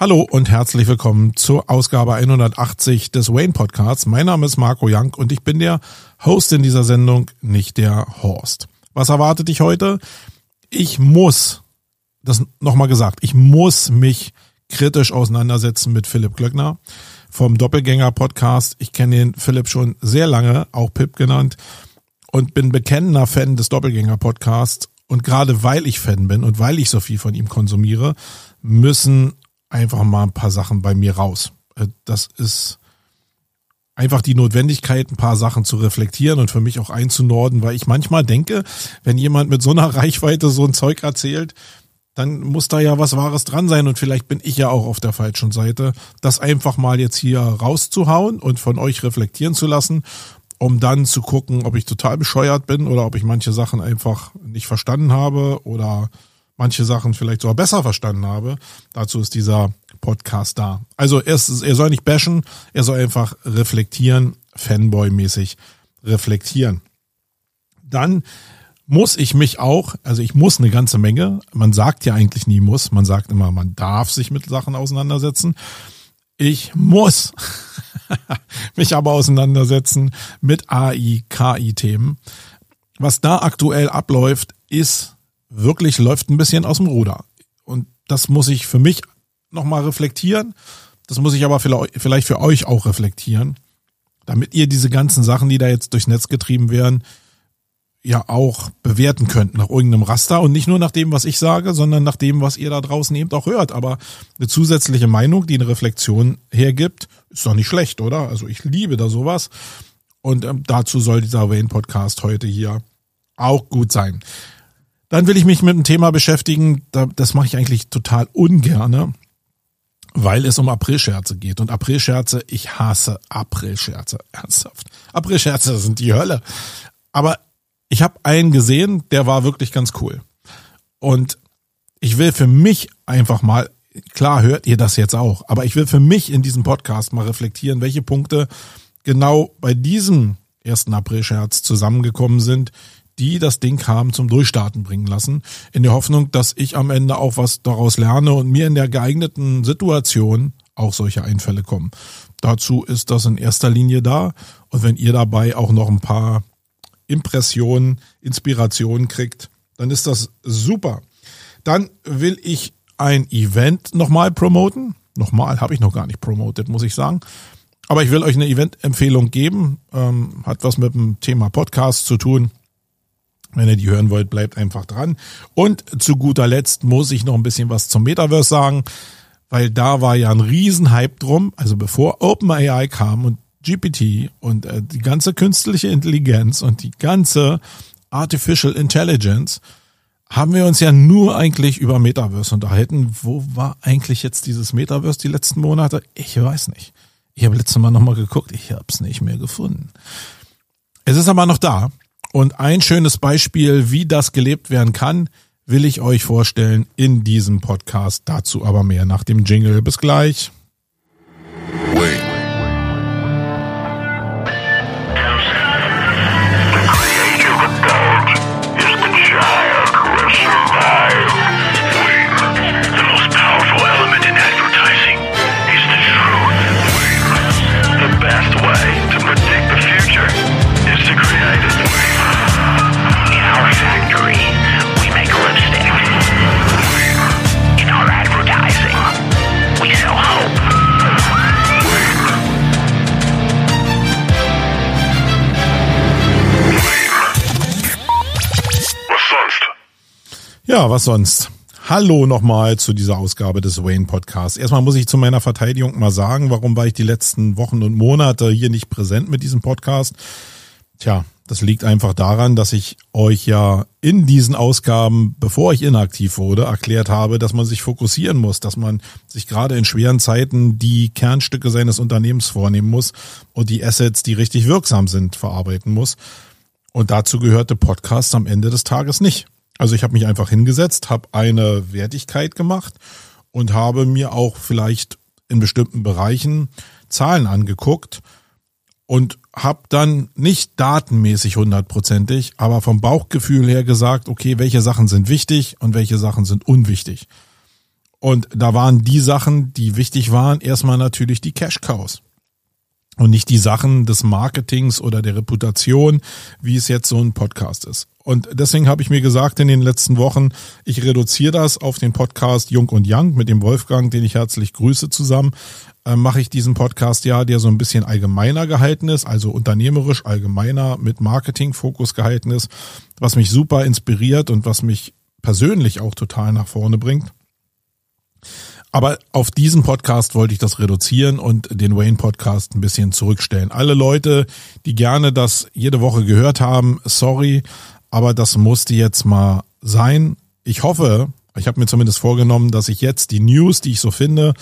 Hallo und herzlich willkommen zur Ausgabe 180 des Wayne Podcasts. Mein Name ist Marco Young und ich bin der Host in dieser Sendung, nicht der Horst. Was erwartet dich heute? Ich muss, das nochmal gesagt, ich muss mich kritisch auseinandersetzen mit Philipp Glöckner vom Doppelgänger Podcast. Ich kenne den Philipp schon sehr lange, auch Pip genannt, und bin bekennender Fan des Doppelgänger Podcasts. Und gerade weil ich Fan bin und weil ich so viel von ihm konsumiere, müssen einfach mal ein paar Sachen bei mir raus. Äh, das ist einfach die Notwendigkeit, ein paar Sachen zu reflektieren und für mich auch einzunorden, weil ich manchmal denke, wenn jemand mit so einer Reichweite so ein Zeug erzählt, dann muss da ja was Wahres dran sein und vielleicht bin ich ja auch auf der falschen Seite, das einfach mal jetzt hier rauszuhauen und von euch reflektieren zu lassen, um dann zu gucken, ob ich total bescheuert bin oder ob ich manche Sachen einfach nicht verstanden habe oder manche Sachen vielleicht sogar besser verstanden habe. Dazu ist dieser Podcast da. Also er, ist, er soll nicht bashen, er soll einfach reflektieren, Fanboy-mäßig reflektieren. Dann muss ich mich auch, also ich muss eine ganze Menge, man sagt ja eigentlich nie muss, man sagt immer, man darf sich mit Sachen auseinandersetzen. Ich muss mich aber auseinandersetzen mit AI, KI-Themen. Was da aktuell abläuft, ist wirklich läuft ein bisschen aus dem Ruder. Und das muss ich für mich nochmal reflektieren. Das muss ich aber vielleicht für euch auch reflektieren, damit ihr diese ganzen Sachen, die da jetzt durchs Netz getrieben werden, ja auch bewerten könnt nach irgendeinem Raster und nicht nur nach dem, was ich sage, sondern nach dem, was ihr da draußen eben auch hört. Aber eine zusätzliche Meinung, die eine Reflexion hergibt, ist doch nicht schlecht, oder? Also ich liebe da sowas. Und ähm, dazu soll dieser Wayne Podcast heute hier auch gut sein. Dann will ich mich mit einem Thema beschäftigen, das mache ich eigentlich total ungerne, weil es um Aprilscherze geht. Und Aprilscherze, ich hasse Aprilscherze, ernsthaft. Aprilscherze sind die Hölle. Aber ich habe einen gesehen, der war wirklich ganz cool. Und ich will für mich einfach mal, klar hört ihr das jetzt auch, aber ich will für mich in diesem Podcast mal reflektieren, welche Punkte genau bei diesem ersten Aprilscherz zusammengekommen sind, die das Ding haben zum Durchstarten bringen lassen, in der Hoffnung, dass ich am Ende auch was daraus lerne und mir in der geeigneten Situation auch solche Einfälle kommen. Dazu ist das in erster Linie da. Und wenn ihr dabei auch noch ein paar Impressionen, Inspirationen kriegt, dann ist das super. Dann will ich ein Event nochmal promoten. Nochmal habe ich noch gar nicht promotet, muss ich sagen. Aber ich will euch eine Event-Empfehlung geben. Ähm, hat was mit dem Thema Podcast zu tun. Wenn ihr die hören wollt, bleibt einfach dran. Und zu guter Letzt muss ich noch ein bisschen was zum Metaverse sagen, weil da war ja ein Riesenhype drum. Also bevor OpenAI kam und GPT und äh, die ganze künstliche Intelligenz und die ganze Artificial Intelligence, haben wir uns ja nur eigentlich über Metaverse unterhalten. Wo war eigentlich jetzt dieses Metaverse die letzten Monate? Ich weiß nicht. Ich habe letztes Mal nochmal geguckt, ich habe es nicht mehr gefunden. Es ist aber noch da und ein schönes Beispiel, wie das gelebt werden kann, will ich euch vorstellen in diesem Podcast. Dazu aber mehr nach dem Jingle. Bis gleich. Wait. Was sonst? Hallo nochmal zu dieser Ausgabe des Wayne Podcasts. Erstmal muss ich zu meiner Verteidigung mal sagen, warum war ich die letzten Wochen und Monate hier nicht präsent mit diesem Podcast? Tja, das liegt einfach daran, dass ich euch ja in diesen Ausgaben, bevor ich inaktiv wurde, erklärt habe, dass man sich fokussieren muss, dass man sich gerade in schweren Zeiten die Kernstücke seines Unternehmens vornehmen muss und die Assets, die richtig wirksam sind, verarbeiten muss. Und dazu gehörte Podcast am Ende des Tages nicht. Also ich habe mich einfach hingesetzt, habe eine Wertigkeit gemacht und habe mir auch vielleicht in bestimmten Bereichen Zahlen angeguckt und habe dann nicht datenmäßig hundertprozentig, aber vom Bauchgefühl her gesagt, okay, welche Sachen sind wichtig und welche Sachen sind unwichtig. Und da waren die Sachen, die wichtig waren, erstmal natürlich die Cash Cows und nicht die Sachen des Marketings oder der Reputation, wie es jetzt so ein Podcast ist. Und deswegen habe ich mir gesagt in den letzten Wochen, ich reduziere das auf den Podcast Jung und Young mit dem Wolfgang, den ich herzlich grüße zusammen. Äh, mache ich diesen Podcast ja, der so ein bisschen allgemeiner gehalten ist, also unternehmerisch allgemeiner mit Marketing-Fokus gehalten ist, was mich super inspiriert und was mich persönlich auch total nach vorne bringt. Aber auf diesem Podcast wollte ich das reduzieren und den Wayne Podcast ein bisschen zurückstellen. Alle Leute, die gerne das jede Woche gehört haben, sorry, aber das musste jetzt mal sein. Ich hoffe, ich habe mir zumindest vorgenommen, dass ich jetzt die News, die ich so finde,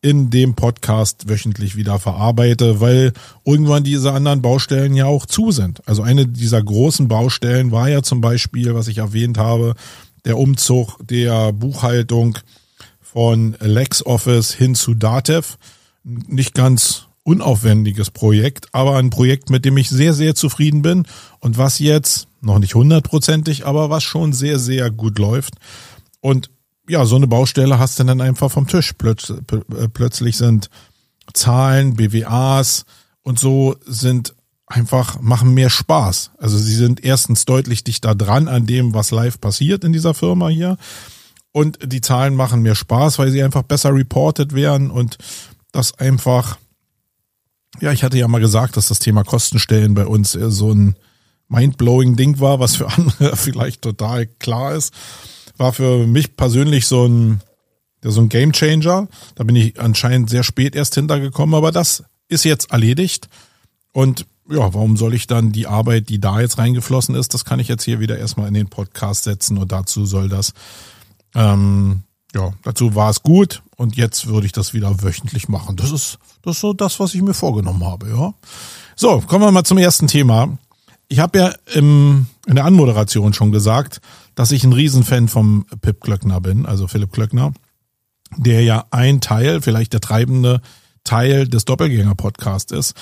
in dem Podcast wöchentlich wieder verarbeite, weil irgendwann diese anderen Baustellen ja auch zu sind. Also eine dieser großen Baustellen war ja zum Beispiel, was ich erwähnt habe, der Umzug der Buchhaltung von LexOffice hin zu Datev. Nicht ganz unaufwendiges Projekt, aber ein Projekt, mit dem ich sehr, sehr zufrieden bin und was jetzt noch nicht hundertprozentig, aber was schon sehr, sehr gut läuft. Und ja, so eine Baustelle hast du dann einfach vom Tisch. Äh, plötzlich sind Zahlen, BWAs und so sind einfach, machen mehr Spaß. Also sie sind erstens deutlich dichter dran an dem, was live passiert in dieser Firma hier. Und die Zahlen machen mehr Spaß, weil sie einfach besser reported werden und das einfach, ja, ich hatte ja mal gesagt, dass das Thema Kostenstellen bei uns so ein mindblowing Ding war, was für andere vielleicht total klar ist. War für mich persönlich so ein, so ein Game Changer. Da bin ich anscheinend sehr spät erst hintergekommen, aber das ist jetzt erledigt. Und ja, warum soll ich dann die Arbeit, die da jetzt reingeflossen ist, das kann ich jetzt hier wieder erstmal in den Podcast setzen und dazu soll das ähm, ja, dazu war es gut und jetzt würde ich das wieder wöchentlich machen. Das ist, das ist so das, was ich mir vorgenommen habe, ja. So, kommen wir mal zum ersten Thema. Ich habe ja im, in der Anmoderation schon gesagt, dass ich ein Riesenfan vom Pip Klöckner bin, also Philipp Klöckner, der ja ein Teil, vielleicht der treibende Teil des Doppelgänger-Podcasts ist,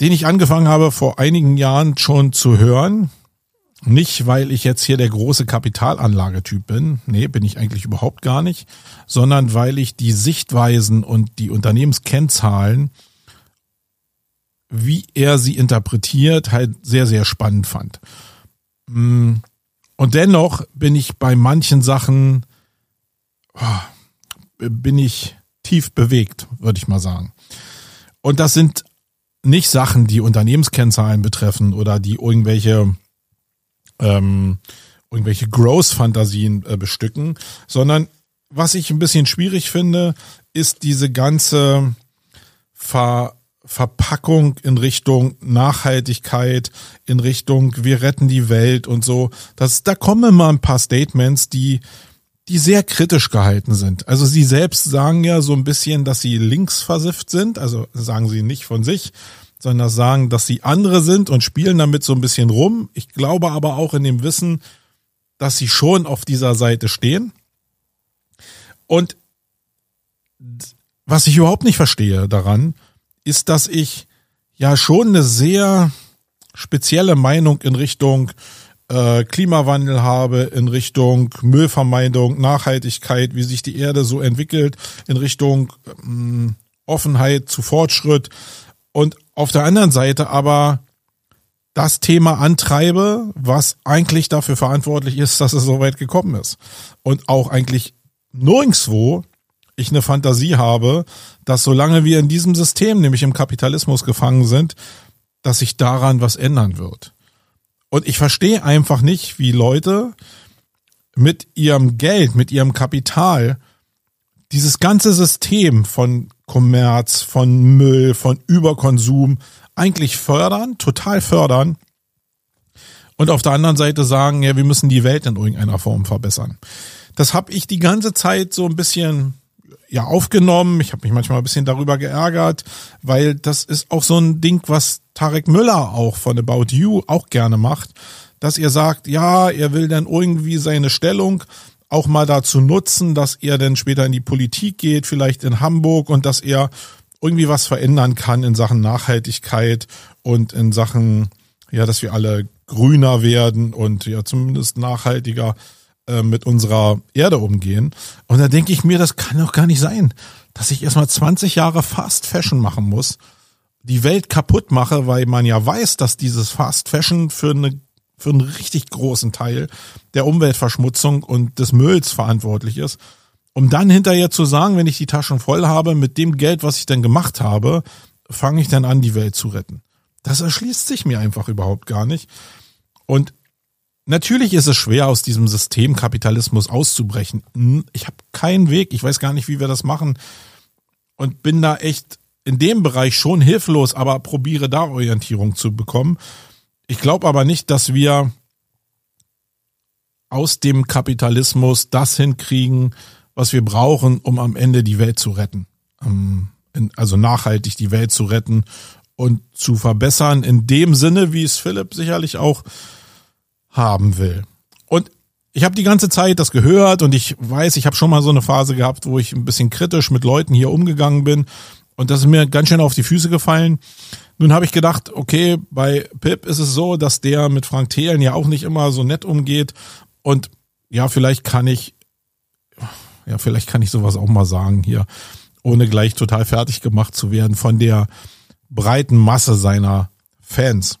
den ich angefangen habe vor einigen Jahren schon zu hören nicht, weil ich jetzt hier der große Kapitalanlagetyp bin, nee, bin ich eigentlich überhaupt gar nicht, sondern weil ich die Sichtweisen und die Unternehmenskennzahlen, wie er sie interpretiert, halt sehr, sehr spannend fand. Mm, und dennoch bin ich bei manchen Sachen, oh, bin ich tief bewegt, würde ich mal sagen. Und das sind nicht Sachen, die Unternehmenskennzahlen betreffen oder die irgendwelche ähm, irgendwelche Growth-Fantasien äh, bestücken, sondern was ich ein bisschen schwierig finde, ist diese ganze Ver Verpackung in Richtung Nachhaltigkeit, in Richtung wir retten die Welt und so. Das, da kommen immer ein paar Statements, die, die sehr kritisch gehalten sind. Also sie selbst sagen ja so ein bisschen, dass sie linksversifft sind, also sagen sie nicht von sich, sondern sagen, dass sie andere sind und spielen damit so ein bisschen rum. Ich glaube aber auch in dem Wissen, dass sie schon auf dieser Seite stehen. Und was ich überhaupt nicht verstehe daran, ist, dass ich ja schon eine sehr spezielle Meinung in Richtung äh, Klimawandel habe, in Richtung Müllvermeidung, Nachhaltigkeit, wie sich die Erde so entwickelt, in Richtung ähm, Offenheit zu Fortschritt und auf der anderen Seite aber das Thema antreibe, was eigentlich dafür verantwortlich ist, dass es so weit gekommen ist. Und auch eigentlich nirgendswo ich eine Fantasie habe, dass solange wir in diesem System, nämlich im Kapitalismus gefangen sind, dass sich daran was ändern wird. Und ich verstehe einfach nicht, wie Leute mit ihrem Geld, mit ihrem Kapital dieses ganze System von Kommerz, von Müll, von Überkonsum eigentlich fördern, total fördern. Und auf der anderen Seite sagen, ja, wir müssen die Welt in irgendeiner Form verbessern. Das habe ich die ganze Zeit so ein bisschen ja aufgenommen. Ich habe mich manchmal ein bisschen darüber geärgert, weil das ist auch so ein Ding, was Tarek Müller auch von About You auch gerne macht, dass er sagt, ja, er will dann irgendwie seine Stellung auch mal dazu nutzen, dass er dann später in die Politik geht, vielleicht in Hamburg und dass er irgendwie was verändern kann in Sachen Nachhaltigkeit und in Sachen, ja, dass wir alle grüner werden und ja zumindest nachhaltiger äh, mit unserer Erde umgehen. Und da denke ich mir, das kann doch gar nicht sein, dass ich erstmal 20 Jahre Fast Fashion machen muss, die Welt kaputt mache, weil man ja weiß, dass dieses Fast Fashion für eine für einen richtig großen Teil der Umweltverschmutzung und des Mülls verantwortlich ist, um dann hinterher zu sagen, wenn ich die Taschen voll habe, mit dem Geld, was ich dann gemacht habe, fange ich dann an, die Welt zu retten. Das erschließt sich mir einfach überhaupt gar nicht. Und natürlich ist es schwer, aus diesem System Kapitalismus auszubrechen. Hm, ich habe keinen Weg, ich weiß gar nicht, wie wir das machen und bin da echt in dem Bereich schon hilflos, aber probiere da Orientierung zu bekommen. Ich glaube aber nicht, dass wir aus dem Kapitalismus das hinkriegen, was wir brauchen, um am Ende die Welt zu retten. Also nachhaltig die Welt zu retten und zu verbessern, in dem Sinne, wie es Philipp sicherlich auch haben will. Und ich habe die ganze Zeit das gehört und ich weiß, ich habe schon mal so eine Phase gehabt, wo ich ein bisschen kritisch mit Leuten hier umgegangen bin und das ist mir ganz schön auf die Füße gefallen. Nun habe ich gedacht, okay, bei Pip ist es so, dass der mit Frank Thelen ja auch nicht immer so nett umgeht. Und ja, vielleicht kann ich, ja, vielleicht kann ich sowas auch mal sagen hier, ohne gleich total fertig gemacht zu werden von der breiten Masse seiner Fans.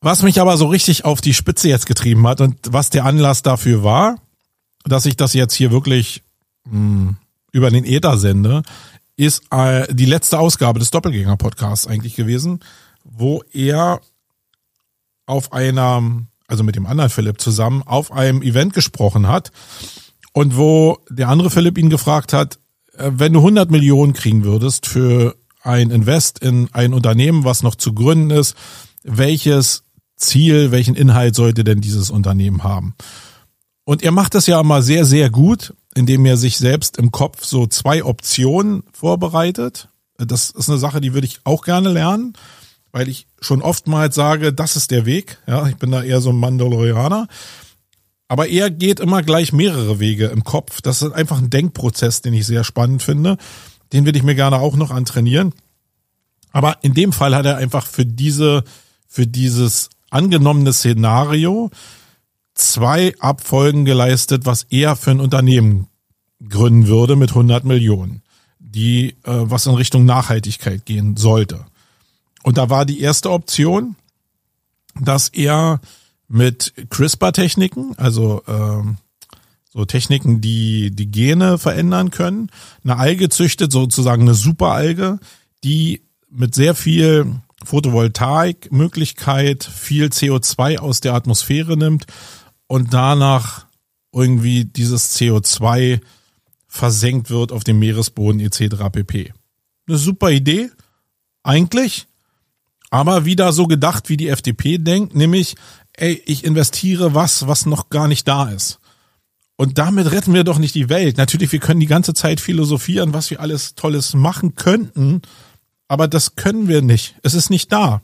Was mich aber so richtig auf die Spitze jetzt getrieben hat und was der Anlass dafür war, dass ich das jetzt hier wirklich mh, hm, über den Äther sende, ist äh, die letzte Ausgabe des Doppelgänger-Podcasts eigentlich gewesen, wo er auf einer, also mit dem anderen Philipp zusammen, auf einem Event gesprochen hat und wo der andere Philipp ihn gefragt hat, äh, wenn du 100 Millionen kriegen würdest für ein Invest in ein Unternehmen, was noch zu gründen ist, welches Ziel, welchen Inhalt sollte denn dieses Unternehmen haben? Und er macht das ja immer sehr, sehr gut indem er sich selbst im Kopf so zwei Optionen vorbereitet. Das ist eine Sache, die würde ich auch gerne lernen, weil ich schon oftmals sage, das ist der Weg. Ja, ich bin da eher so ein Mandalorianer. Aber er geht immer gleich mehrere Wege im Kopf. Das ist einfach ein Denkprozess, den ich sehr spannend finde. Den würde ich mir gerne auch noch antrainieren. Aber in dem Fall hat er einfach für diese, für dieses angenommene Szenario zwei Abfolgen geleistet, was er für ein Unternehmen gründen würde mit 100 Millionen, die äh, was in Richtung Nachhaltigkeit gehen sollte. Und da war die erste Option, dass er mit CRISPR-Techniken, also äh, so Techniken, die die Gene verändern können, eine Alge züchtet, sozusagen eine Superalge, die mit sehr viel Photovoltaikmöglichkeit viel CO2 aus der Atmosphäre nimmt und danach irgendwie dieses CO2 versenkt wird auf dem Meeresboden etc. pp. Eine super Idee, eigentlich, aber wieder so gedacht, wie die FDP denkt, nämlich, ey, ich investiere was, was noch gar nicht da ist. Und damit retten wir doch nicht die Welt. Natürlich, wir können die ganze Zeit philosophieren, was wir alles Tolles machen könnten, aber das können wir nicht. Es ist nicht da.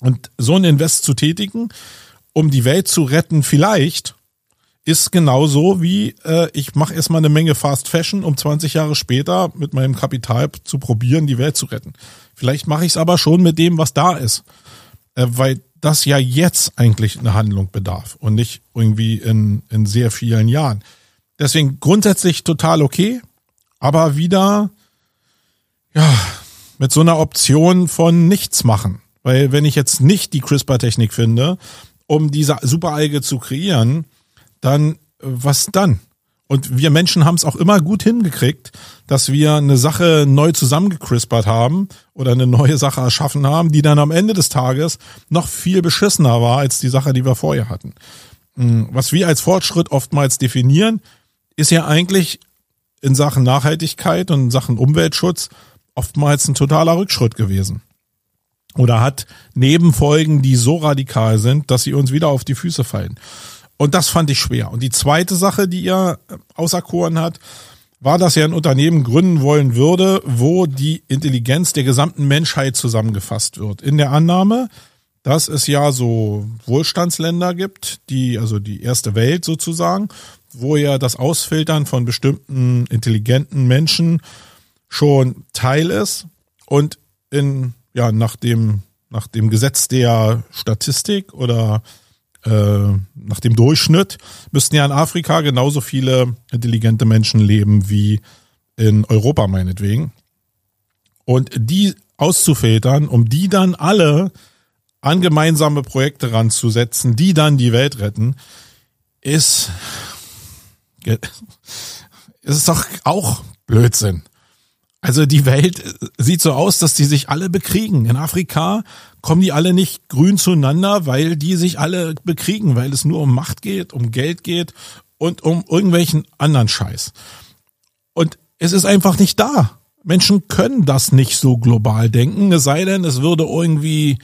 Und so ein Invest zu tätigen, um die Welt zu retten, vielleicht, ist genauso wie äh, ich mache erstmal eine Menge Fast Fashion, um 20 Jahre später mit meinem Kapital zu probieren, die Welt zu retten. Vielleicht mache ich es aber schon mit dem, was da ist. Äh, weil das ja jetzt eigentlich eine Handlung bedarf und nicht irgendwie in, in sehr vielen Jahren. Deswegen grundsätzlich total okay, aber wieder, ja, mit so einer Option von nichts machen. Weil wenn ich jetzt nicht die CRISPR-Technik finde, um diese Superalge zu kreieren, dann äh, was dann? Und wir Menschen haben es auch immer gut hingekriegt, dass wir eine Sache neu zusammengekrispert haben oder eine neue Sache erschaffen haben, die dann am Ende des Tages noch viel beschissener war als die Sache, die wir vorher hatten. Hm, was wir als Fortschritt oftmals definieren, ist ja eigentlich in Sachen Nachhaltigkeit und in Sachen Umweltschutz oftmals ein totaler Rückschritt gewesen oder hat Nebenfolgen, die so radikal sind, dass sie uns wieder auf die Füße fallen. Und das fand ich schwer. Und die zweite Sache, die er äh, auserkoren hat, war, dass er ein Unternehmen gründen wollen würde, wo die Intelligenz der gesamten Menschheit zusammengefasst wird. In der Annahme, dass es ja so Wohlstandsländer gibt, die, also die erste Welt sozusagen, wo ja das Ausfiltern von bestimmten intelligenten Menschen schon Teil ist und in ja, nach dem, nach dem Gesetz der Statistik oder äh, nach dem Durchschnitt müssten ja in Afrika genauso viele intelligente Menschen leben wie in Europa meinetwegen. Und die auszufiltern, um die dann alle an gemeinsame Projekte ranzusetzen, die dann die Welt retten, ist, ist doch auch Blödsinn. Also die Welt sieht so aus, dass die sich alle bekriegen. In Afrika kommen die alle nicht grün zueinander, weil die sich alle bekriegen, weil es nur um Macht geht, um Geld geht und um irgendwelchen anderen Scheiß. Und es ist einfach nicht da. Menschen können das nicht so global denken, es sei denn, es würde irgendwie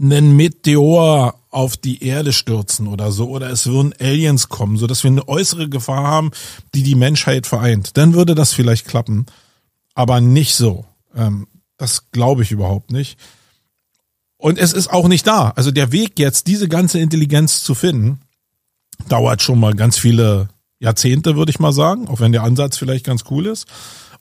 einen Meteor auf die Erde stürzen oder so, oder es würden Aliens kommen, so dass wir eine äußere Gefahr haben, die die Menschheit vereint. Dann würde das vielleicht klappen, aber nicht so. Ähm, das glaube ich überhaupt nicht. Und es ist auch nicht da. Also der Weg jetzt, diese ganze Intelligenz zu finden, dauert schon mal ganz viele Jahrzehnte, würde ich mal sagen, auch wenn der Ansatz vielleicht ganz cool ist.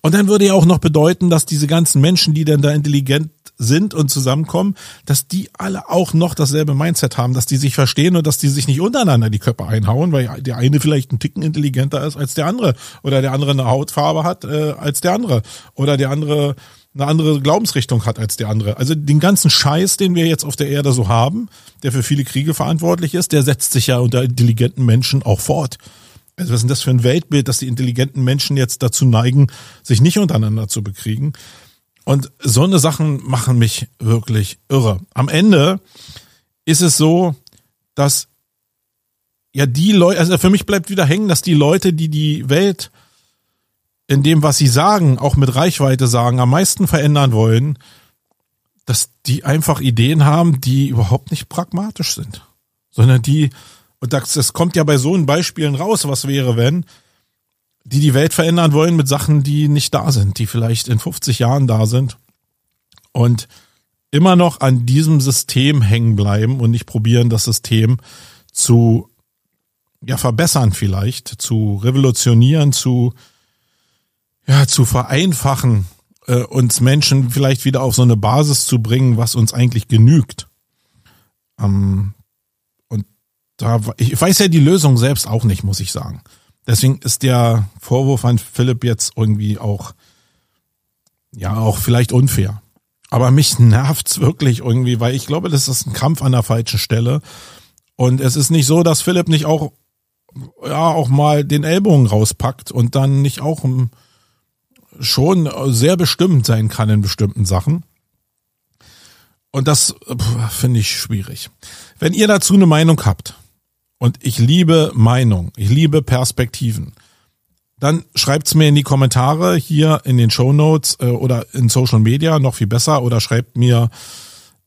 Und dann würde ja auch noch bedeuten, dass diese ganzen Menschen, die dann da intelligent sind und zusammenkommen, dass die alle auch noch dasselbe Mindset haben, dass die sich verstehen und dass die sich nicht untereinander die Köpfe einhauen, weil der eine vielleicht ein Ticken intelligenter ist als der andere oder der andere eine Hautfarbe hat äh, als der andere oder der andere eine andere Glaubensrichtung hat als der andere. Also den ganzen Scheiß, den wir jetzt auf der Erde so haben, der für viele Kriege verantwortlich ist, der setzt sich ja unter intelligenten Menschen auch fort. Also was ist denn das für ein Weltbild, dass die intelligenten Menschen jetzt dazu neigen, sich nicht untereinander zu bekriegen? Und so eine Sachen machen mich wirklich irre. Am Ende ist es so, dass ja die Leute, also für mich bleibt wieder hängen, dass die Leute, die die Welt in dem, was sie sagen, auch mit Reichweite sagen, am meisten verändern wollen, dass die einfach Ideen haben, die überhaupt nicht pragmatisch sind, sondern die und das, das kommt ja bei so einen Beispielen raus, was wäre, wenn die die Welt verändern wollen mit Sachen, die nicht da sind, die vielleicht in 50 Jahren da sind und immer noch an diesem System hängen bleiben und nicht probieren, das System zu ja verbessern vielleicht, zu revolutionieren, zu ja zu vereinfachen, äh, uns Menschen vielleicht wieder auf so eine Basis zu bringen, was uns eigentlich genügt. Ähm, da, ich weiß ja die Lösung selbst auch nicht, muss ich sagen. Deswegen ist der Vorwurf an Philipp jetzt irgendwie auch, ja, auch vielleicht unfair. Aber mich nervt's wirklich irgendwie, weil ich glaube, das ist ein Kampf an der falschen Stelle. Und es ist nicht so, dass Philipp nicht auch, ja, auch mal den Ellbogen rauspackt und dann nicht auch schon sehr bestimmt sein kann in bestimmten Sachen. Und das finde ich schwierig. Wenn ihr dazu eine Meinung habt, und ich liebe Meinung, ich liebe Perspektiven. Dann schreibt's mir in die Kommentare hier in den Show Notes äh, oder in Social Media noch viel besser oder schreibt mir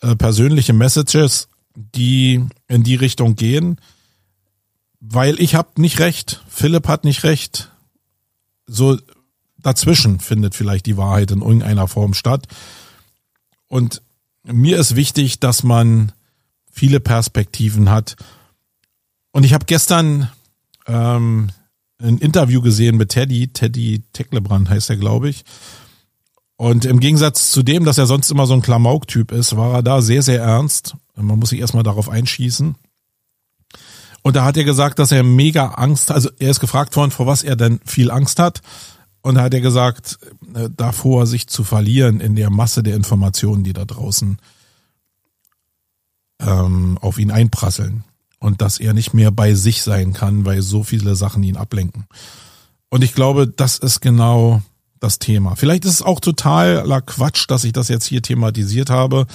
äh, persönliche Messages, die in die Richtung gehen, weil ich habe nicht recht, Philipp hat nicht recht. So dazwischen findet vielleicht die Wahrheit in irgendeiner Form statt. Und mir ist wichtig, dass man viele Perspektiven hat und ich habe gestern ähm, ein Interview gesehen mit Teddy, Teddy Tecklebrand heißt er, glaube ich. Und im Gegensatz zu dem, dass er sonst immer so ein Klamauk-Typ ist, war er da sehr, sehr ernst. Man muss sich erstmal darauf einschießen. Und da hat er gesagt, dass er mega Angst, also er ist gefragt worden, vor was er denn viel Angst hat. Und da hat er gesagt, äh, davor sich zu verlieren in der Masse der Informationen, die da draußen ähm, auf ihn einprasseln und dass er nicht mehr bei sich sein kann, weil so viele Sachen ihn ablenken. Und ich glaube, das ist genau das Thema. Vielleicht ist es auch totaler Quatsch, dass ich das jetzt hier thematisiert habe,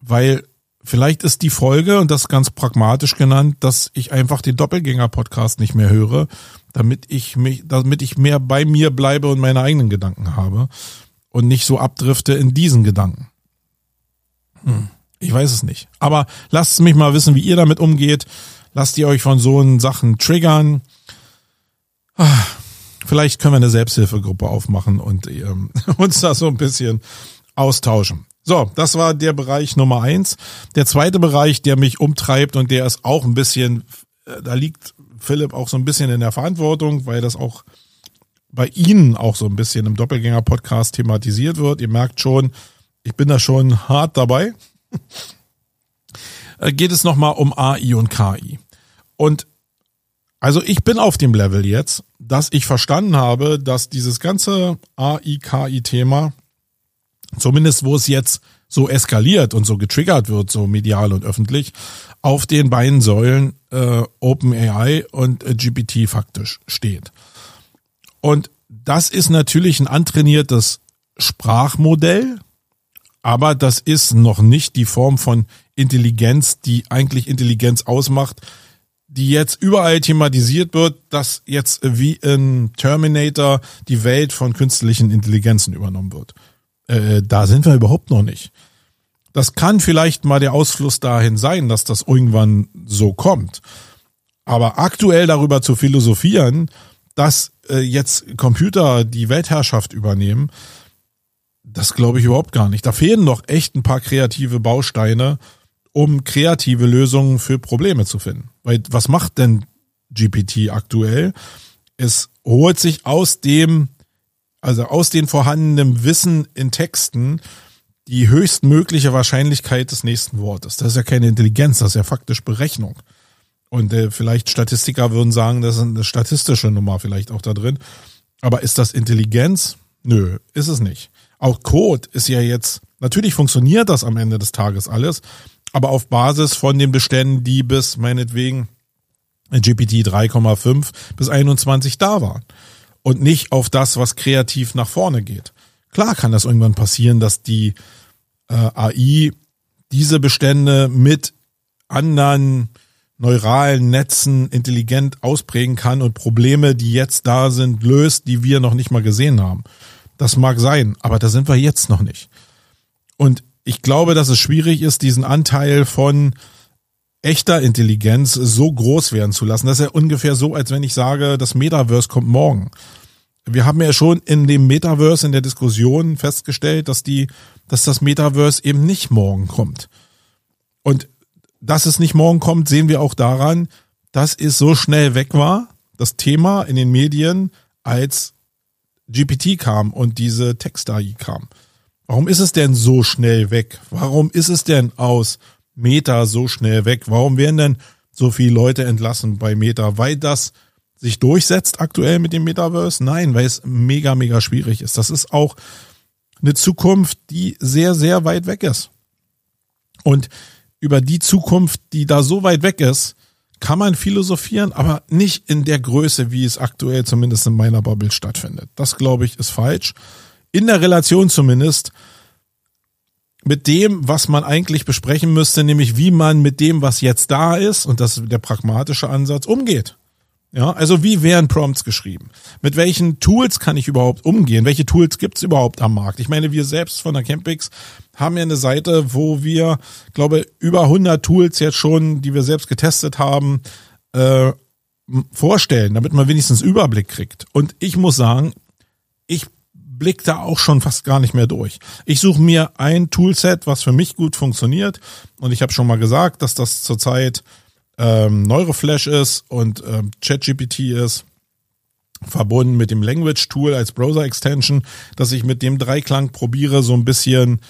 weil vielleicht ist die Folge, und das ganz pragmatisch genannt, dass ich einfach den Doppelgänger-Podcast nicht mehr höre, damit ich mich, damit ich mehr bei mir bleibe und meine eigenen Gedanken habe und nicht so abdrifte in diesen Gedanken. Hm. Ich weiß es nicht. Aber lasst mich mal wissen, wie ihr damit umgeht. Lasst ihr euch von so Sachen triggern. Ah, vielleicht können wir eine Selbsthilfegruppe aufmachen und ähm, uns da so ein bisschen austauschen. So, das war der Bereich Nummer eins. Der zweite Bereich, der mich umtreibt und der ist auch ein bisschen, äh, da liegt Philipp auch so ein bisschen in der Verantwortung, weil das auch bei Ihnen auch so ein bisschen im Doppelgänger-Podcast thematisiert wird. Ihr merkt schon, ich bin da schon hart dabei. Äh, geht es nochmal um AI und KI. Und also ich bin auf dem Level jetzt, dass ich verstanden habe, dass dieses ganze AI-KI-Thema, zumindest wo es jetzt so eskaliert und so getriggert wird, so medial und öffentlich, auf den beiden Säulen äh, OpenAI und äh, GPT faktisch steht. Und das ist natürlich ein antrainiertes Sprachmodell, aber das ist noch nicht die Form von Intelligenz, die eigentlich Intelligenz ausmacht, die jetzt überall thematisiert wird, dass jetzt wie in Terminator die Welt von künstlichen Intelligenzen übernommen wird. Äh, da sind wir überhaupt noch nicht. Das kann vielleicht mal der Ausfluss dahin sein, dass das irgendwann so kommt. Aber aktuell darüber zu philosophieren, dass äh, jetzt Computer die Weltherrschaft übernehmen, das glaube ich überhaupt gar nicht. Da fehlen noch echt ein paar kreative Bausteine, um kreative Lösungen für Probleme zu finden. Weil was macht denn GPT aktuell? Es holt sich aus dem, also aus den vorhandenen Wissen in Texten die höchstmögliche Wahrscheinlichkeit des nächsten Wortes. Das ist ja keine Intelligenz, das ist ja faktisch Berechnung. Und äh, vielleicht Statistiker würden sagen, das ist eine statistische Nummer vielleicht auch da drin. Aber ist das Intelligenz? Nö, ist es nicht. Auch Code ist ja jetzt, natürlich funktioniert das am Ende des Tages alles, aber auf Basis von den Beständen, die bis meinetwegen GPT 3,5 bis 21 da waren. Und nicht auf das, was kreativ nach vorne geht. Klar kann das irgendwann passieren, dass die äh, AI diese Bestände mit anderen neuralen Netzen intelligent ausprägen kann und Probleme, die jetzt da sind, löst, die wir noch nicht mal gesehen haben. Das mag sein, aber da sind wir jetzt noch nicht. Und ich glaube, dass es schwierig ist, diesen Anteil von echter Intelligenz so groß werden zu lassen. Das ist ja ungefähr so, als wenn ich sage, das Metaverse kommt morgen. Wir haben ja schon in dem Metaverse in der Diskussion festgestellt, dass die, dass das Metaverse eben nicht morgen kommt. Und dass es nicht morgen kommt, sehen wir auch daran, dass es so schnell weg war, das Thema in den Medien, als GPT kam und diese Text-AI kam. Warum ist es denn so schnell weg? Warum ist es denn aus Meta so schnell weg? Warum werden denn so viele Leute entlassen bei Meta? Weil das sich durchsetzt aktuell mit dem Metaverse? Nein, weil es mega, mega schwierig ist. Das ist auch eine Zukunft, die sehr, sehr weit weg ist. Und über die Zukunft, die da so weit weg ist, kann man philosophieren, aber nicht in der Größe, wie es aktuell zumindest in meiner Bubble stattfindet. Das glaube ich ist falsch. In der Relation zumindest mit dem, was man eigentlich besprechen müsste, nämlich wie man mit dem, was jetzt da ist, und das ist der pragmatische Ansatz, umgeht. Ja, also wie werden Prompts geschrieben? Mit welchen Tools kann ich überhaupt umgehen? Welche Tools gibt's überhaupt am Markt? Ich meine, wir selbst von der Campix haben ja eine Seite, wo wir, glaube über 100 Tools jetzt schon, die wir selbst getestet haben, äh, vorstellen, damit man wenigstens Überblick kriegt. Und ich muss sagen, ich blick da auch schon fast gar nicht mehr durch. Ich suche mir ein Toolset, was für mich gut funktioniert. Und ich habe schon mal gesagt, dass das zurzeit ähm, Neuroflash ist und ähm, ChatGPT ist, verbunden mit dem Language Tool als Browser Extension, dass ich mit dem Dreiklang probiere, so ein bisschen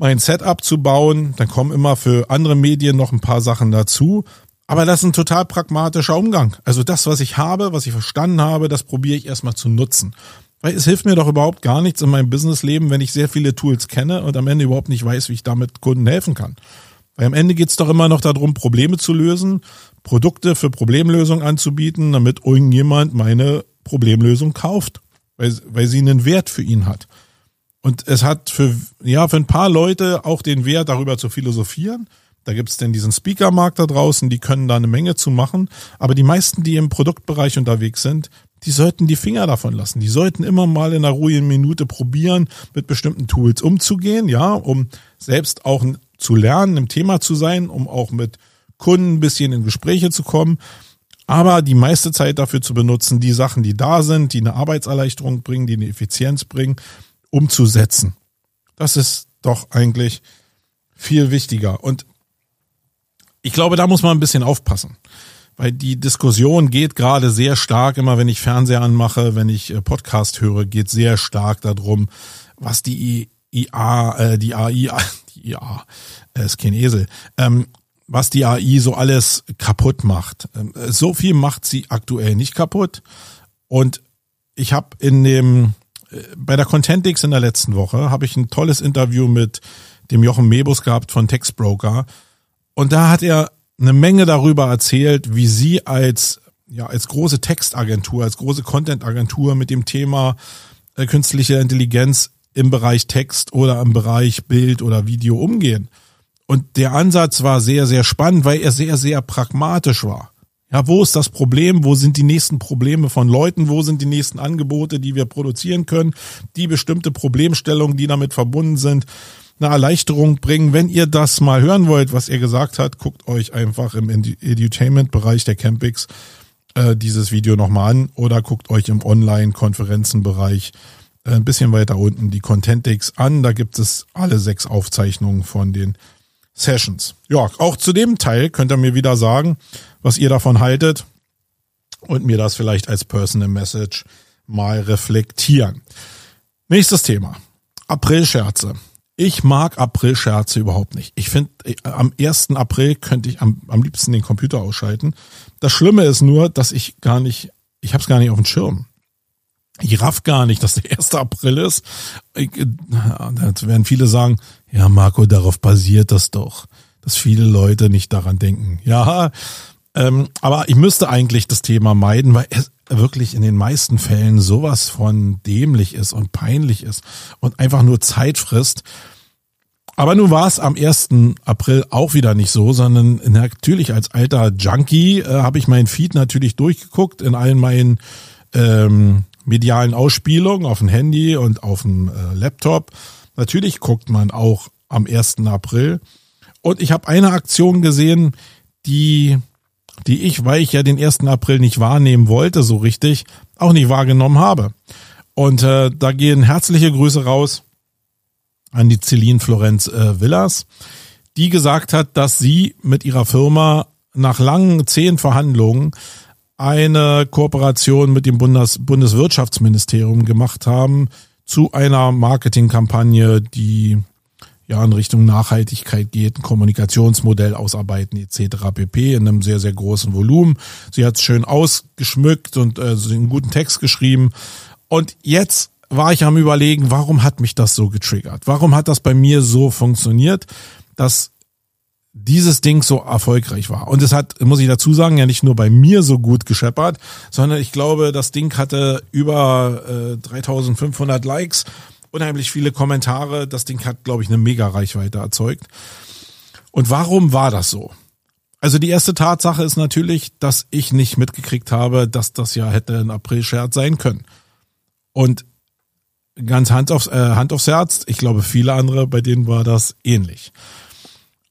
mein Setup zu bauen. Dann kommen immer für andere Medien noch ein paar Sachen dazu. Aber das ist ein total pragmatischer Umgang. Also das, was ich habe, was ich verstanden habe, das probiere ich erstmal zu nutzen. Weil es hilft mir doch überhaupt gar nichts in meinem Businessleben, wenn ich sehr viele Tools kenne und am Ende überhaupt nicht weiß, wie ich damit Kunden helfen kann. Weil am Ende geht's doch immer noch darum, Probleme zu lösen, Produkte für Problemlösung anzubieten, damit irgendjemand meine Problemlösung kauft, weil, weil sie einen Wert für ihn hat. Und es hat für, ja, für ein paar Leute auch den Wert, darüber zu philosophieren. Da gibt's denn diesen Speakermarkt da draußen, die können da eine Menge zu machen. Aber die meisten, die im Produktbereich unterwegs sind, die sollten die Finger davon lassen. Die sollten immer mal in einer ruhigen Minute probieren, mit bestimmten Tools umzugehen, ja, um selbst auch zu lernen, im Thema zu sein, um auch mit Kunden ein bisschen in Gespräche zu kommen. Aber die meiste Zeit dafür zu benutzen, die Sachen, die da sind, die eine Arbeitserleichterung bringen, die eine Effizienz bringen, umzusetzen. Das ist doch eigentlich viel wichtiger. Und ich glaube, da muss man ein bisschen aufpassen. Weil die Diskussion geht gerade sehr stark, immer wenn ich Fernseher anmache, wenn ich äh, Podcast höre, geht sehr stark darum, was die IA, äh, die AI, die IA, äh, ist kein Esel, ähm, was die AI so alles kaputt macht. Ähm, so viel macht sie aktuell nicht kaputt. Und ich habe in dem bei der Contentix in der letzten Woche habe ich ein tolles Interview mit dem Jochen Mebus gehabt von Textbroker und da hat er eine Menge darüber erzählt, wie sie als ja als große Textagentur, als große Contentagentur mit dem Thema äh, künstliche Intelligenz im Bereich Text oder im Bereich Bild oder Video umgehen. Und der Ansatz war sehr, sehr spannend, weil er sehr, sehr pragmatisch war. Ja, wo ist das Problem? Wo sind die nächsten Probleme von Leuten? Wo sind die nächsten Angebote, die wir produzieren können? Die bestimmte Problemstellungen, die damit verbunden sind, eine Erleichterung bringen. Wenn ihr das mal hören wollt, was er gesagt hat, guckt euch einfach im Edutainment-Bereich der Campix äh, dieses Video nochmal an oder guckt euch im Online-Konferenzenbereich äh, ein bisschen weiter unten die Contentix an. Da gibt es alle sechs Aufzeichnungen von den Sessions. Ja, auch zu dem Teil könnt ihr mir wieder sagen, was ihr davon haltet und mir das vielleicht als Personal Message mal reflektieren. Nächstes Thema. April-Scherze. Ich mag April-Scherze überhaupt nicht. Ich finde, äh, am 1. April könnte ich am, am liebsten den Computer ausschalten. Das Schlimme ist nur, dass ich gar nicht, ich habe es gar nicht auf dem Schirm. Ich raff gar nicht, dass der 1. April ist. Ich, äh, da werden viele sagen, ja Marco, darauf basiert das doch, dass viele Leute nicht daran denken. Ja, ähm, aber ich müsste eigentlich das Thema meiden, weil es wirklich in den meisten Fällen sowas von dämlich ist und peinlich ist und einfach nur Zeit frisst. Aber nun war es am 1. April auch wieder nicht so, sondern natürlich als alter Junkie äh, habe ich meinen Feed natürlich durchgeguckt in allen meinen ähm, medialen Ausspielungen auf dem Handy und auf dem äh, Laptop. Natürlich guckt man auch am 1. April. Und ich habe eine Aktion gesehen, die die ich, weil ich ja den 1. April nicht wahrnehmen wollte, so richtig, auch nicht wahrgenommen habe. Und äh, da gehen herzliche Grüße raus an die Celine Florenz äh, Villas, die gesagt hat, dass sie mit ihrer Firma nach langen zehn Verhandlungen eine Kooperation mit dem Bundes Bundeswirtschaftsministerium gemacht haben zu einer Marketingkampagne, die ja in Richtung Nachhaltigkeit geht, ein Kommunikationsmodell ausarbeiten etc. pp. in einem sehr, sehr großen Volumen. Sie hat es schön ausgeschmückt und äh, einen guten Text geschrieben. Und jetzt war ich am überlegen, warum hat mich das so getriggert? Warum hat das bei mir so funktioniert, dass dieses Ding so erfolgreich war. Und es hat, muss ich dazu sagen, ja nicht nur bei mir so gut gescheppert, sondern ich glaube, das Ding hatte über äh, 3500 Likes unheimlich viele Kommentare. Das Ding hat, glaube ich, eine mega Reichweite erzeugt. Und warum war das so? Also die erste Tatsache ist natürlich, dass ich nicht mitgekriegt habe, dass das ja hätte ein April-Scherz sein können. Und ganz Hand aufs, äh, Hand aufs Herz, ich glaube viele andere, bei denen war das ähnlich.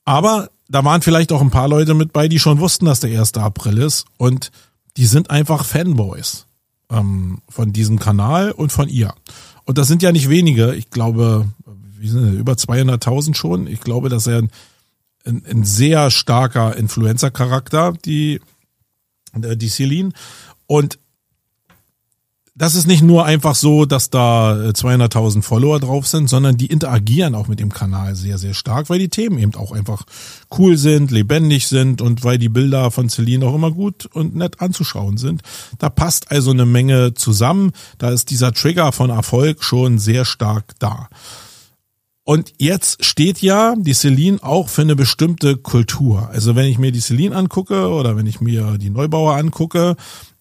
Aber da waren vielleicht auch ein paar Leute mit bei, die schon wussten, dass der 1. April ist und die sind einfach Fanboys ähm, von diesem Kanal und von ihr. Und das sind ja nicht wenige. Ich glaube, wie sind über 200.000 schon. Ich glaube, dass er ein, ein, ein sehr starker Influencer-Charakter, die, die Celine. Und das ist nicht nur einfach so, dass da 200.000 äh, Follower drauf sind, sondern die interagieren auch mit dem Kanal sehr, sehr stark, weil die Themen eben auch einfach cool sind, lebendig sind und weil die Bilder von Celine auch immer gut und nett anzuschauen sind. Da passt also eine Menge zusammen. Da ist dieser Trigger von Erfolg schon sehr stark da. Und jetzt steht ja die Celine auch für eine bestimmte Kultur. Also wenn ich mir die Celine angucke oder wenn ich mir die Neubauer angucke,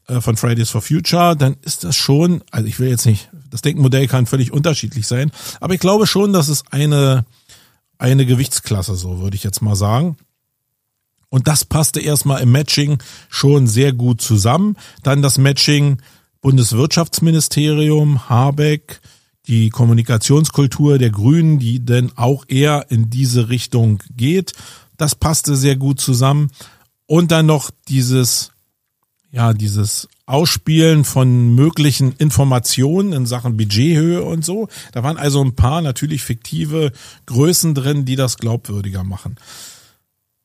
von Fridays for Future, dann ist das schon, also ich will jetzt nicht, das Denkmodell kann völlig unterschiedlich sein, aber ich glaube schon, dass es eine, eine Gewichtsklasse, so würde ich jetzt mal sagen. Und das passte erstmal im Matching schon sehr gut zusammen. Dann das Matching Bundeswirtschaftsministerium, Habeck, die Kommunikationskultur der Grünen, die denn auch eher in diese Richtung geht. Das passte sehr gut zusammen. Und dann noch dieses ja, dieses Ausspielen von möglichen Informationen in Sachen Budgethöhe und so. Da waren also ein paar natürlich fiktive Größen drin, die das glaubwürdiger machen.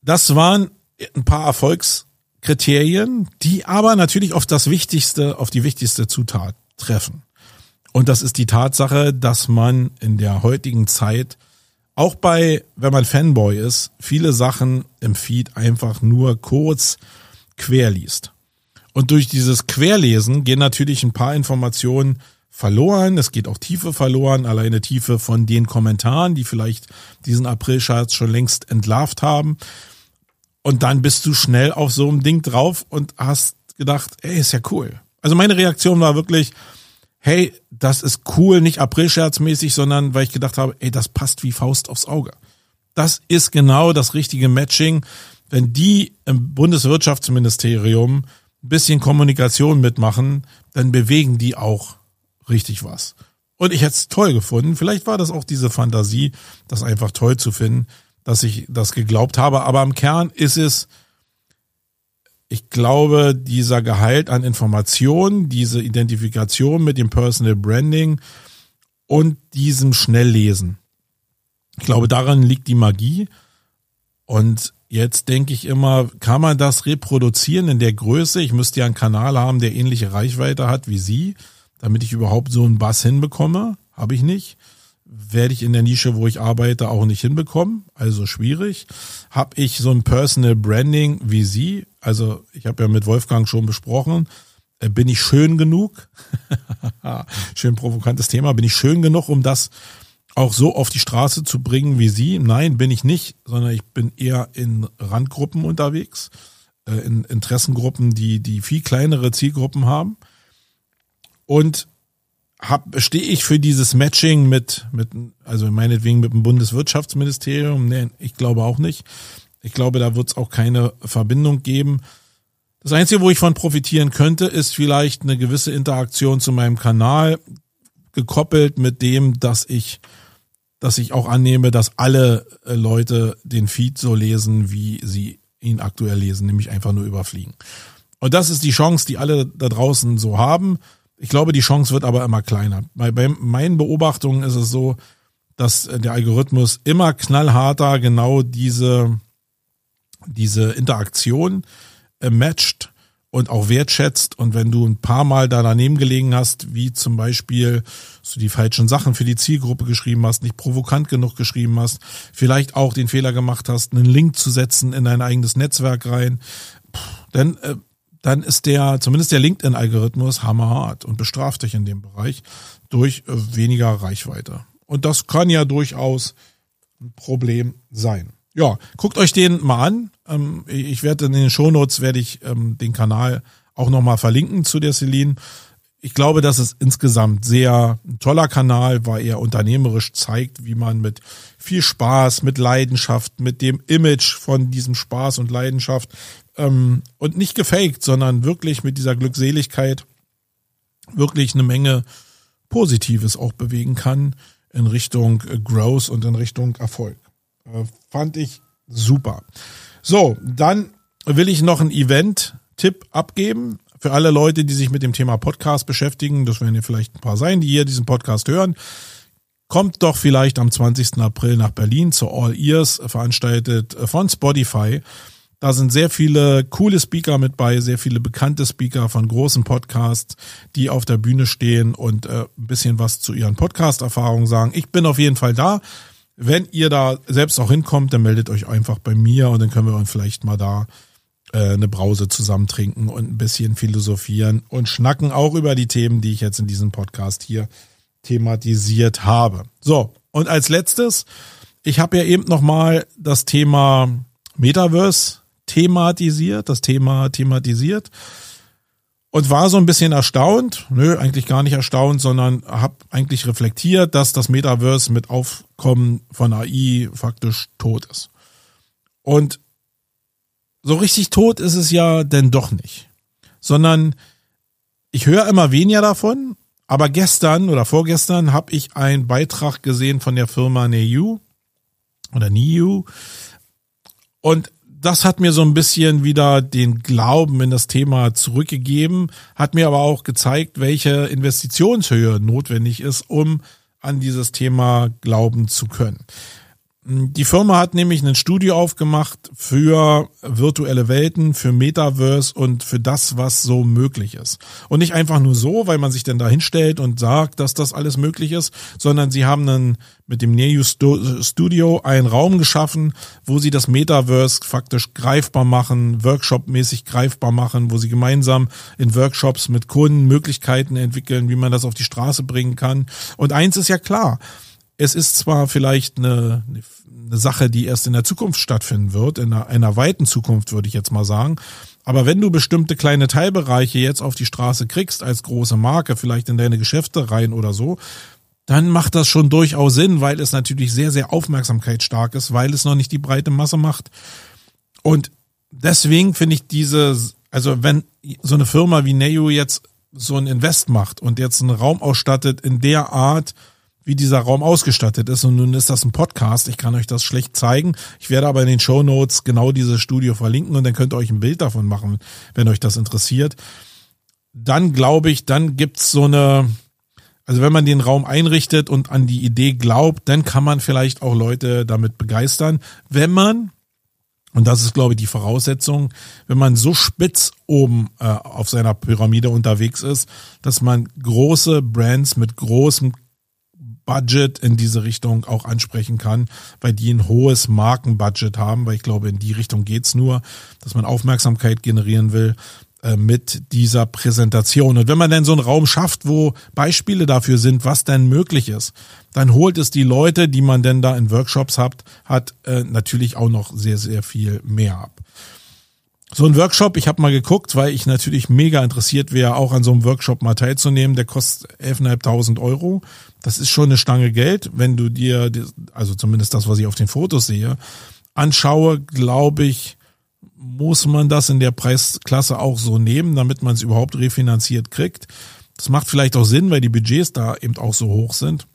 Das waren ein paar Erfolgskriterien, die aber natürlich auf das wichtigste, auf die wichtigste Zutat treffen. Und das ist die Tatsache, dass man in der heutigen Zeit auch bei, wenn man Fanboy ist, viele Sachen im Feed einfach nur kurz quer liest. Und durch dieses Querlesen gehen natürlich ein paar Informationen verloren. Es geht auch Tiefe verloren, alleine Tiefe von den Kommentaren, die vielleicht diesen April-Charts schon längst entlarvt haben. Und dann bist du schnell auf so einem Ding drauf und hast gedacht, ey, ist ja cool. Also meine Reaktion war wirklich, hey, das ist cool, nicht April-Scherzmäßig, sondern weil ich gedacht habe, ey, das passt wie Faust aufs Auge. Das ist genau das richtige Matching. Wenn die im Bundeswirtschaftsministerium ein bisschen Kommunikation mitmachen, dann bewegen die auch richtig was. Und ich hätte es toll gefunden. Vielleicht war das auch diese Fantasie, das einfach toll zu finden, dass ich das geglaubt habe. Aber im Kern ist es, ich glaube, dieser Gehalt an Informationen, diese Identifikation mit dem Personal Branding und diesem Schnelllesen. Ich glaube, daran liegt die Magie. Und jetzt denke ich immer, kann man das reproduzieren in der Größe? Ich müsste ja einen Kanal haben, der ähnliche Reichweite hat wie Sie, damit ich überhaupt so einen Bass hinbekomme. Habe ich nicht werde ich in der Nische, wo ich arbeite, auch nicht hinbekommen. Also schwierig. Habe ich so ein Personal Branding wie Sie? Also ich habe ja mit Wolfgang schon besprochen. Äh, bin ich schön genug? schön provokantes Thema. Bin ich schön genug, um das auch so auf die Straße zu bringen wie Sie? Nein, bin ich nicht, sondern ich bin eher in Randgruppen unterwegs, äh, in Interessengruppen, die, die viel kleinere Zielgruppen haben. Und hab, stehe ich für dieses Matching mit, mit, also meinetwegen mit dem Bundeswirtschaftsministerium? Nee, ich glaube auch nicht. Ich glaube, da wird es auch keine Verbindung geben. Das Einzige, wo ich von profitieren könnte, ist vielleicht eine gewisse Interaktion zu meinem Kanal, gekoppelt mit dem, dass ich, dass ich auch annehme, dass alle äh, Leute den Feed so lesen, wie sie ihn aktuell lesen, nämlich einfach nur überfliegen. Und das ist die Chance, die alle da draußen so haben. Ich glaube, die Chance wird aber immer kleiner. Bei, bei meinen Beobachtungen ist es so, dass der Algorithmus immer knallharter genau diese, diese Interaktion äh, matcht und auch wertschätzt. Und wenn du ein paar Mal da daneben gelegen hast, wie zum Beispiel so die falschen Sachen für die Zielgruppe geschrieben hast, nicht provokant genug geschrieben hast, vielleicht auch den Fehler gemacht hast, einen Link zu setzen in dein eigenes Netzwerk rein, dann äh, dann ist der, zumindest der LinkedIn-Algorithmus hammerhart und bestraft dich in dem Bereich durch äh, weniger Reichweite. Und das kann ja durchaus ein Problem sein. Ja, guckt euch den mal an. Ähm, ich werde in den Shownotes werde ich ähm, den Kanal auch nochmal verlinken zu der Celine. Ich glaube, dass es insgesamt sehr ein toller Kanal, weil er unternehmerisch zeigt, wie man mit viel Spaß, mit Leidenschaft, mit dem Image von diesem Spaß und Leidenschaft, ähm, und nicht gefaked, sondern wirklich mit dieser Glückseligkeit wirklich eine Menge Positives auch bewegen kann in Richtung Growth und in Richtung Erfolg. Äh, fand ich super. So, dann will ich noch einen Event-Tipp abgeben für alle Leute, die sich mit dem Thema Podcast beschäftigen. Das werden ja vielleicht ein paar sein, die hier diesen Podcast hören. Kommt doch vielleicht am 20. April nach Berlin zur All Ears, veranstaltet von Spotify. Da sind sehr viele coole Speaker mit bei, sehr viele bekannte Speaker von großen Podcasts, die auf der Bühne stehen und äh, ein bisschen was zu ihren Podcast-Erfahrungen sagen. Ich bin auf jeden Fall da. Wenn ihr da selbst auch hinkommt, dann meldet euch einfach bei mir und dann können wir uns vielleicht mal da äh, eine Brause zusammen trinken und ein bisschen philosophieren und schnacken auch über die Themen, die ich jetzt in diesem Podcast hier thematisiert habe. So, und als letztes, ich habe ja eben nochmal das Thema Metaverse thematisiert, das Thema thematisiert und war so ein bisschen erstaunt, nö, eigentlich gar nicht erstaunt, sondern habe eigentlich reflektiert, dass das Metaverse mit Aufkommen von AI faktisch tot ist. Und so richtig tot ist es ja denn doch nicht, sondern ich höre immer weniger davon, aber gestern oder vorgestern habe ich einen Beitrag gesehen von der Firma Neu oder Neu und das hat mir so ein bisschen wieder den Glauben in das Thema zurückgegeben, hat mir aber auch gezeigt, welche Investitionshöhe notwendig ist, um an dieses Thema glauben zu können. Die Firma hat nämlich ein Studio aufgemacht für virtuelle Welten, für Metaverse und für das, was so möglich ist. Und nicht einfach nur so, weil man sich denn da hinstellt und sagt, dass das alles möglich ist, sondern sie haben dann mit dem Neu Studio einen Raum geschaffen, wo sie das Metaverse faktisch greifbar machen, Workshop-mäßig greifbar machen, wo sie gemeinsam in Workshops mit Kunden Möglichkeiten entwickeln, wie man das auf die Straße bringen kann. Und eins ist ja klar, es ist zwar vielleicht eine, eine Sache, die erst in der Zukunft stattfinden wird, in einer, einer weiten Zukunft würde ich jetzt mal sagen, aber wenn du bestimmte kleine Teilbereiche jetzt auf die Straße kriegst als große Marke, vielleicht in deine Geschäfte rein oder so, dann macht das schon durchaus Sinn, weil es natürlich sehr, sehr aufmerksamkeitsstark ist, weil es noch nicht die breite Masse macht. Und deswegen finde ich diese, also wenn so eine Firma wie Neo jetzt so ein Invest macht und jetzt einen Raum ausstattet in der Art, wie dieser Raum ausgestattet ist. Und nun ist das ein Podcast. Ich kann euch das schlecht zeigen. Ich werde aber in den Show Notes genau dieses Studio verlinken und dann könnt ihr euch ein Bild davon machen, wenn euch das interessiert. Dann glaube ich, dann gibt's so eine, also wenn man den Raum einrichtet und an die Idee glaubt, dann kann man vielleicht auch Leute damit begeistern. Wenn man, und das ist, glaube ich, die Voraussetzung, wenn man so spitz oben äh, auf seiner Pyramide unterwegs ist, dass man große Brands mit großem Budget in diese Richtung auch ansprechen kann, weil die ein hohes Markenbudget haben, weil ich glaube, in die Richtung geht's nur, dass man Aufmerksamkeit generieren will äh, mit dieser Präsentation. Und wenn man denn so einen Raum schafft, wo Beispiele dafür sind, was denn möglich ist, dann holt es die Leute, die man denn da in Workshops hat, hat äh, natürlich auch noch sehr, sehr viel mehr ab. So ein Workshop, ich habe mal geguckt, weil ich natürlich mega interessiert wäre, auch an so einem Workshop mal teilzunehmen. Der kostet 11.500 Euro. Das ist schon eine Stange Geld. Wenn du dir, also zumindest das, was ich auf den Fotos sehe, anschaue, glaube ich, muss man das in der Preisklasse auch so nehmen, damit man es überhaupt refinanziert kriegt. Das macht vielleicht auch Sinn, weil die Budgets da eben auch so hoch sind.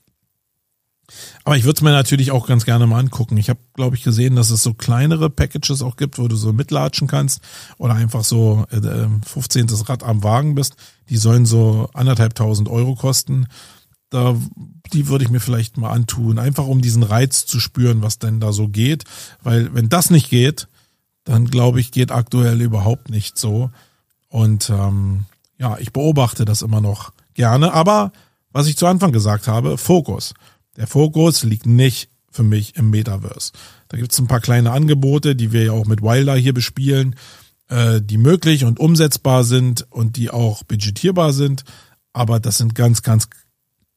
Aber ich würde es mir natürlich auch ganz gerne mal angucken. Ich habe, glaube ich, gesehen, dass es so kleinere Packages auch gibt, wo du so mitlatschen kannst oder einfach so äh, 15. Rad am Wagen bist. Die sollen so anderthalb tausend Euro kosten. Da, die würde ich mir vielleicht mal antun, einfach um diesen Reiz zu spüren, was denn da so geht. Weil wenn das nicht geht, dann glaube ich, geht aktuell überhaupt nicht so. Und ähm, ja, ich beobachte das immer noch gerne. Aber was ich zu Anfang gesagt habe, Fokus. Der Fokus liegt nicht für mich im Metaverse. Da gibt es ein paar kleine Angebote, die wir ja auch mit Wilder hier bespielen, äh, die möglich und umsetzbar sind und die auch budgetierbar sind. Aber das sind ganz, ganz,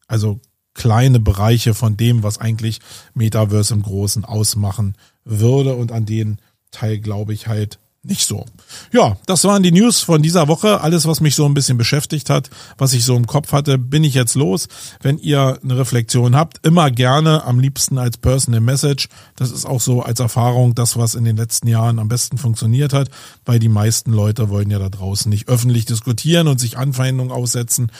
also kleine Bereiche von dem, was eigentlich Metaverse im Großen ausmachen würde und an denen Teil glaube ich halt nicht so. Ja, das waren die News von dieser Woche. Alles, was mich so ein bisschen beschäftigt hat, was ich so im Kopf hatte, bin ich jetzt los. Wenn ihr eine Reflexion habt, immer gerne, am liebsten als Personal Message. Das ist auch so als Erfahrung das, was in den letzten Jahren am besten funktioniert hat, weil die meisten Leute wollen ja da draußen nicht öffentlich diskutieren und sich Anfeindungen aussetzen.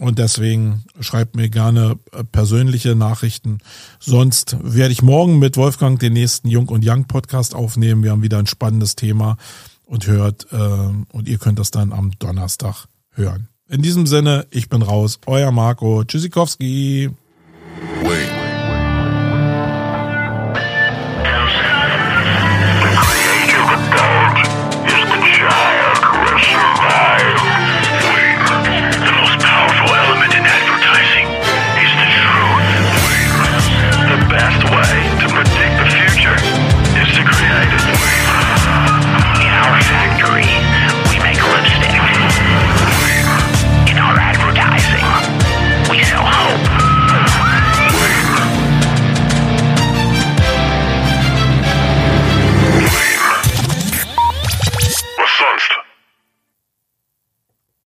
Und deswegen schreibt mir gerne äh, persönliche Nachrichten. Sonst werde ich morgen mit Wolfgang den nächsten Jung und Young Podcast aufnehmen. Wir haben wieder ein spannendes Thema und hört, äh, und ihr könnt das dann am Donnerstag hören. In diesem Sinne, ich bin raus. Euer Marco Tschüssikowski. Wait.